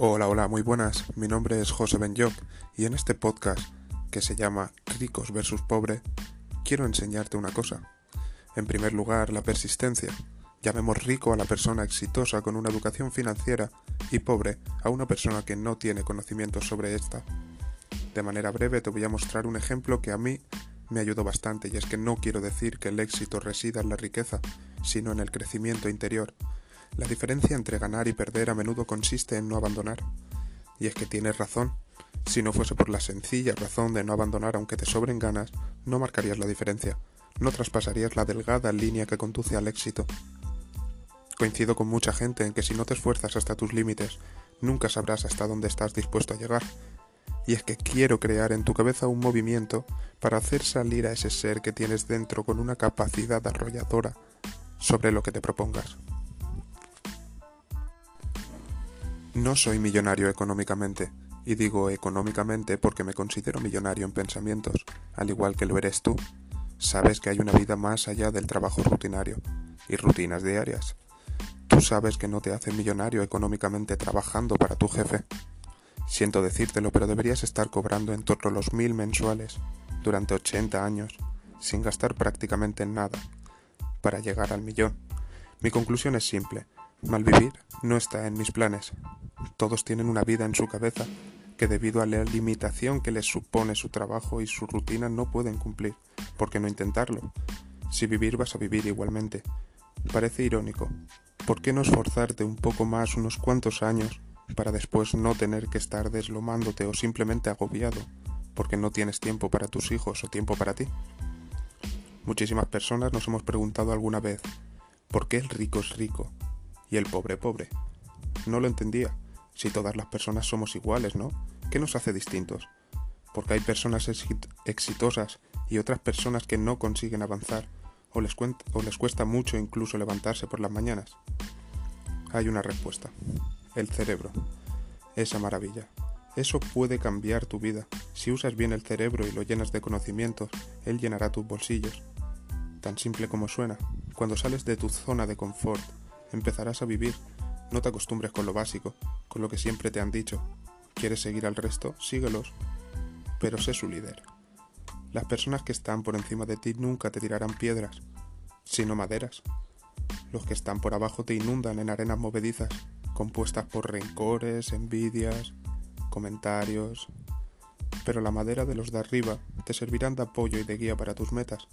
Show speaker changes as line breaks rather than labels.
Hola, hola, muy buenas. Mi nombre es José Benyoc y en este podcast, que se llama Ricos versus Pobre, quiero enseñarte una cosa. En primer lugar, la persistencia. Llamemos rico a la persona exitosa con una educación financiera y pobre a una persona que no tiene conocimientos sobre esta. De manera breve te voy a mostrar un ejemplo que a mí me ayudó bastante y es que no quiero decir que el éxito resida en la riqueza, sino en el crecimiento interior la diferencia entre ganar y perder a menudo consiste en no abandonar. Y es que tienes razón. Si no fuese por la sencilla razón de no abandonar aunque te sobren ganas, no marcarías la diferencia, no traspasarías la delgada línea que conduce al éxito. Coincido con mucha gente en que si no te esfuerzas hasta tus límites, nunca sabrás hasta dónde estás dispuesto a llegar. Y es que quiero crear en tu cabeza un movimiento para hacer salir a ese ser que tienes dentro con una capacidad arrolladora sobre lo que te propongas. No soy millonario económicamente, y digo económicamente porque me considero millonario en pensamientos, al igual que lo eres tú. Sabes que hay una vida más allá del trabajo rutinario y rutinas diarias. Tú sabes que no te hace millonario económicamente trabajando para tu jefe. Siento decírtelo, pero deberías estar cobrando en torno a los mil mensuales durante 80 años, sin gastar prácticamente nada, para llegar al millón. Mi conclusión es simple. Malvivir no está en mis planes. Todos tienen una vida en su cabeza que debido a la limitación que les supone su trabajo y su rutina no pueden cumplir. ¿Por qué no intentarlo? Si vivir vas a vivir igualmente. Parece irónico. ¿Por qué no esforzarte un poco más unos cuantos años para después no tener que estar deslomándote o simplemente agobiado porque no tienes tiempo para tus hijos o tiempo para ti? Muchísimas personas nos hemos preguntado alguna vez, ¿por qué el rico es rico y el pobre pobre. No lo entendía. Si todas las personas somos iguales, ¿no? ¿Qué nos hace distintos? Porque hay personas exitosas y otras personas que no consiguen avanzar o les, o les cuesta mucho incluso levantarse por las mañanas. Hay una respuesta. El cerebro. Esa maravilla. Eso puede cambiar tu vida. Si usas bien el cerebro y lo llenas de conocimientos, él llenará tus bolsillos. Tan simple como suena. Cuando sales de tu zona de confort, empezarás a vivir. No te acostumbres con lo básico, con lo que siempre te han dicho. ¿Quieres seguir al resto? Síguelos. Pero sé su líder. Las personas que están por encima de ti nunca te tirarán piedras, sino maderas. Los que están por abajo te inundan en arenas movedizas, compuestas por rencores, envidias, comentarios. Pero la madera de los de arriba te servirán de apoyo y de guía para tus metas.